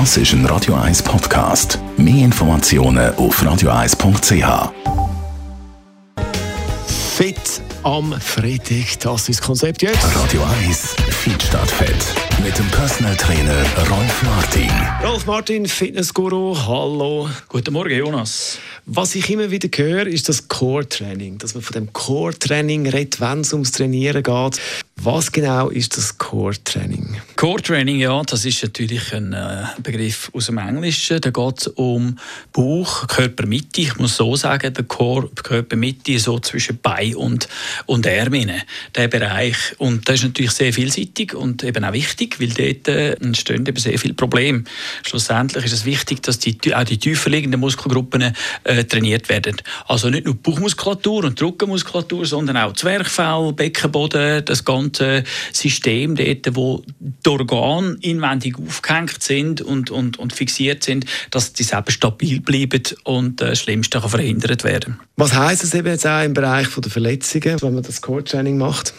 Das ist ein Radio 1 Podcast. Mehr Informationen auf radio1.ch. Fit am Freitag, das ist das Konzept jetzt. Radio 1 Fit statt Fett. Mit dem Personal Trainer Rolf Martin. Rolf Martin, Fitnessguru, hallo. Guten Morgen, Jonas. Was ich immer wieder höre, ist das Core-Training. Dass man von dem Core-Training redet, wenn es ums Trainieren geht. Was genau ist das Core-Training? Core-Training, ja, das ist natürlich ein äh, Begriff aus dem Englischen. Da geht es um Bauch, Körpermitte. Ich muss so sagen, der Core, Körpermitte, so zwischen Bein und, und Arm, der Bereich. Und das ist natürlich sehr vielseitig und eben auch wichtig, weil dort äh, entstehen eben sehr viele Probleme. Schlussendlich ist es wichtig, dass die, auch die tiefer liegenden Muskelgruppen äh, trainiert werden. Also nicht nur die Bauchmuskulatur und die Rückenmuskulatur, sondern auch Zwerchfell, Beckenboden, das ganze ganze System dort, wo die Organe inwendig aufgehängt sind und, und, und fixiert sind, dass die eben stabil bleiben und äh, das Schlimmste kann verhindert werden. Was heisst es eben jetzt auch im Bereich der Verletzungen, wenn man das Core-Training macht?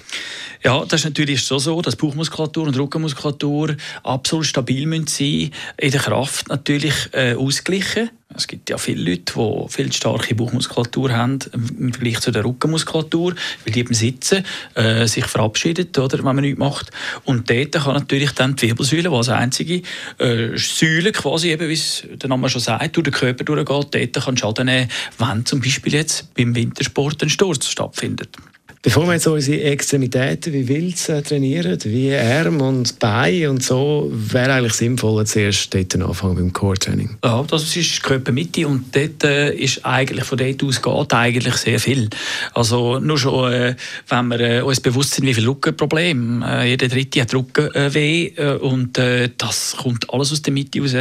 Ja, das ist natürlich so, so dass Bauchmuskulatur und Rückenmuskulatur absolut stabil müssen sein in der Kraft natürlich äh, ausgleichen. Es gibt ja viele Leute, die viel starke Bauchmuskulatur haben im Vergleich zu der Rückenmuskulatur, weil die beim Sitzen äh, sich verabschiedet, oder, wenn man nichts macht. Und dort kann natürlich dann die Wirbelsäule, die als einzige äh, Säule quasi, eben, wie es der Name schon sagt, durch den Körper durchgeht, dort kann Schaden nehmen, wenn zum Beispiel jetzt beim Wintersport ein Sturz stattfindet. Bevor wir jetzt unsere Extremitäten wie Wild äh, trainieren, wie Arm und Bein und so, wäre eigentlich sinnvoll, zuerst dort anfangen beim Core-Training. Ja, das ist Körpermitte und dort äh, ist eigentlich, von dort aus geht eigentlich sehr viel. Also nur schon, äh, wenn wir uns bewusst sind, wie viele Rückenprobleme, jeder Dritte hat Rückenweh und das kommt alles aus der Mitte raus.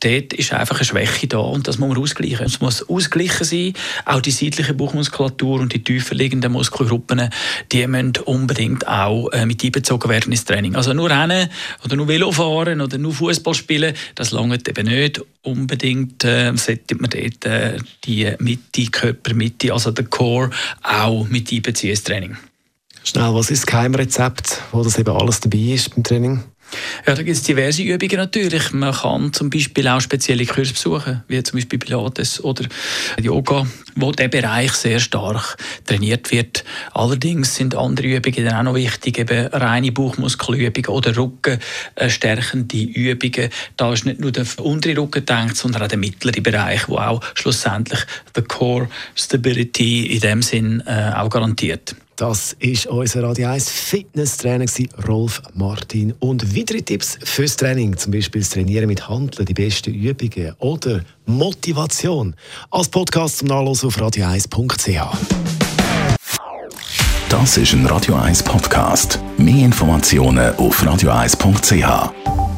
Dort ist einfach eine Schwäche da und das muss man ausgleichen. Es muss ausgleichen sein, auch die seitliche Bauchmuskulatur und die tiefer liegenden Muskelgruppen Personen, die müssen unbedingt auch äh, mit einbezogen werden ins Training. Also nur Rennen oder nur Velo fahren oder nur Fußball spielen, das langt eben nicht. Unbedingt äh, sollte man dort äh, die Mitte, Körpermitte, also der Core, auch mit einbeziehen ins Training. Schnell, was ist das Geheimrezept, wo das eben alles dabei ist beim Training? Ja, da gibt es diverse Übungen natürlich. Man kann zum Beispiel auch spezielle Kurse besuchen, wie zum Beispiel Pilates oder Yoga, wo der Bereich sehr stark trainiert wird. Allerdings sind andere Übungen dann auch noch wichtig, eben reine Bauchmuskelübungen oder rückenstärkende Übungen. Da ist nicht nur der untere Rücken gedacht, sondern auch der mittlere Bereich, wo auch schlussendlich die Core Stability in dem Sinn äh, auch garantiert. Das ist unser Radio 1 Fitnesstrainer Rolf Martin. Und weitere Tipps fürs Training, zum Beispiel das Trainieren mit Handeln, die besten Übungen oder Motivation, als Podcast zum Nachlesen auf radio1.ch. Das ist ein Radio 1 Podcast. Mehr Informationen auf radio1.ch.